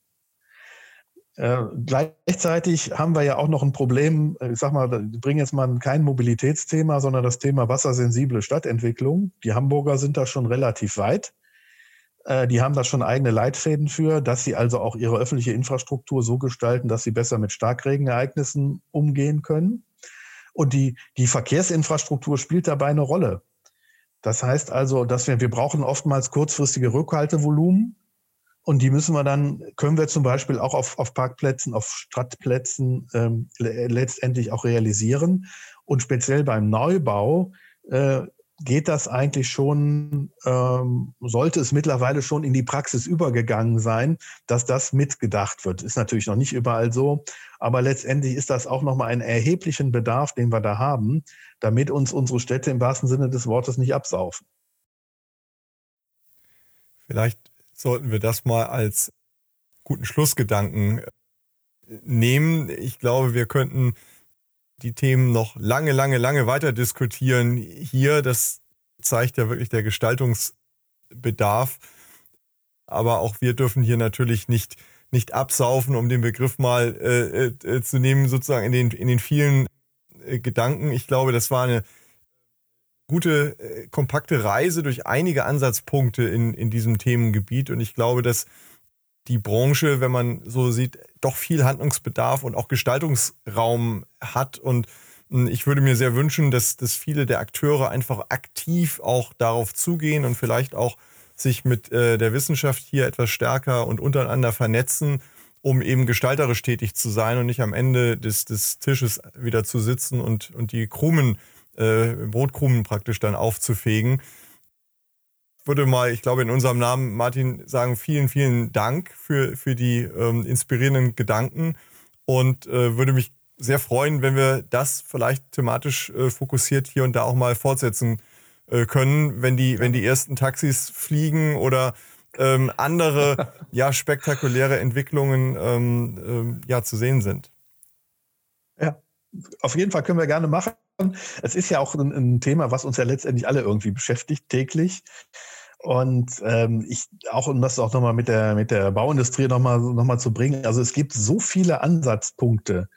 Äh, gleichzeitig haben wir ja auch noch ein Problem, äh, ich sag mal, ich bringe jetzt mal kein Mobilitätsthema, sondern das Thema wassersensible Stadtentwicklung. Die Hamburger sind da schon relativ weit. Äh, die haben da schon eigene Leitfäden für, dass sie also auch ihre öffentliche Infrastruktur so gestalten, dass sie besser mit Starkregenereignissen umgehen können. Und die, die Verkehrsinfrastruktur spielt dabei eine Rolle. Das heißt also, dass wir, wir brauchen oftmals kurzfristige Rückhaltevolumen. Und die müssen wir dann, können wir zum Beispiel auch auf, auf Parkplätzen, auf Stadtplätzen ähm, letztendlich auch realisieren. Und speziell beim Neubau äh, geht das eigentlich schon, ähm, sollte es mittlerweile schon in die Praxis übergegangen sein, dass das mitgedacht wird. Ist natürlich noch nicht überall so, aber letztendlich ist das auch nochmal ein erheblichen Bedarf, den wir da haben, damit uns unsere Städte im wahrsten Sinne des Wortes nicht absaufen. Vielleicht sollten wir das mal als guten Schlussgedanken nehmen. Ich glaube, wir könnten die Themen noch lange, lange, lange weiter diskutieren. Hier, das zeigt ja wirklich der Gestaltungsbedarf. Aber auch wir dürfen hier natürlich nicht, nicht absaufen, um den Begriff mal äh, äh, zu nehmen, sozusagen in den, in den vielen äh, Gedanken. Ich glaube, das war eine gute, äh, kompakte Reise durch einige Ansatzpunkte in, in diesem Themengebiet. Und ich glaube, dass die Branche, wenn man so sieht, doch viel Handlungsbedarf und auch Gestaltungsraum hat. Und hm, ich würde mir sehr wünschen, dass, dass viele der Akteure einfach aktiv auch darauf zugehen und vielleicht auch sich mit äh, der Wissenschaft hier etwas stärker und untereinander vernetzen, um eben gestalterisch tätig zu sein und nicht am Ende des, des Tisches wieder zu sitzen und, und die Krumen, äh, Brotkrumen praktisch dann aufzufegen würde mal, ich glaube, in unserem Namen, Martin, sagen, vielen, vielen Dank für, für die ähm, inspirierenden Gedanken und äh, würde mich sehr freuen, wenn wir das vielleicht thematisch äh, fokussiert hier und da auch mal fortsetzen äh, können, wenn die, wenn die ersten Taxis fliegen oder ähm, andere ja spektakuläre Entwicklungen ähm, ähm, ja zu sehen sind. Ja, auf jeden Fall können wir gerne machen. Es ist ja auch ein, ein Thema, was uns ja letztendlich alle irgendwie beschäftigt täglich. Und ähm, ich auch, um das auch nochmal mit der, mit der Bauindustrie nochmal noch mal zu bringen, also es gibt so viele Ansatzpunkte,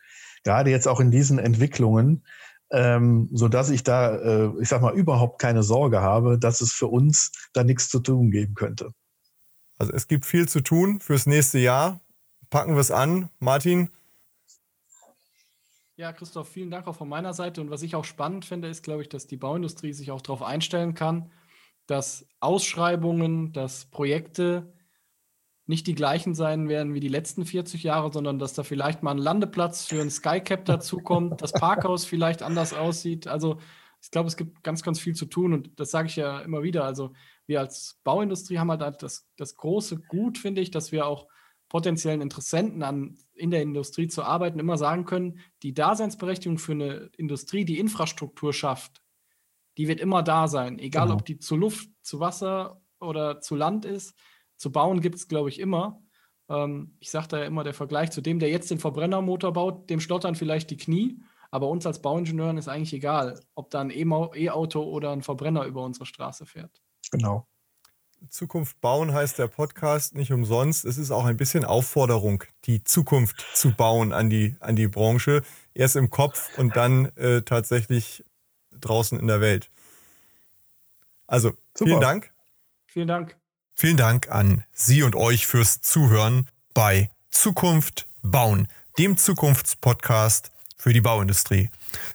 gerade jetzt auch in diesen Entwicklungen, ähm, so dass ich da, äh, ich sag mal, überhaupt keine Sorge habe, dass es für uns da nichts zu tun geben könnte. Also es gibt viel zu tun fürs nächste Jahr. Packen wir es an. Martin? Ja, Christoph, vielen Dank auch von meiner Seite. Und was ich auch spannend finde, ist, glaube ich, dass die Bauindustrie sich auch darauf einstellen kann, dass Ausschreibungen, dass Projekte nicht die gleichen sein werden wie die letzten 40 Jahre, sondern dass da vielleicht mal ein Landeplatz für ein Skycap dazukommt, das Parkhaus vielleicht anders aussieht. Also ich glaube, es gibt ganz, ganz viel zu tun und das sage ich ja immer wieder. Also wir als Bauindustrie haben halt das, das große Gut, finde ich, dass wir auch potenziellen Interessenten an, in der Industrie zu arbeiten immer sagen können, die Daseinsberechtigung für eine Industrie, die Infrastruktur schafft, die wird immer da sein. Egal, genau. ob die zu Luft, zu Wasser oder zu Land ist. Zu bauen gibt es, glaube ich, immer. Ähm, ich sage da ja immer, der Vergleich zu dem, der jetzt den Verbrennermotor baut, dem stottern vielleicht die Knie. Aber uns als Bauingenieuren ist eigentlich egal, ob da ein E-Auto oder ein Verbrenner über unsere Straße fährt. Genau. Zukunft bauen heißt der Podcast nicht umsonst. Es ist auch ein bisschen Aufforderung, die Zukunft zu bauen an die, an die Branche. Erst im Kopf und dann äh, tatsächlich draußen in der Welt. Also, Super. vielen Dank. Vielen Dank. Vielen Dank an Sie und euch fürs Zuhören bei Zukunft bauen, dem Zukunftspodcast für die Bauindustrie.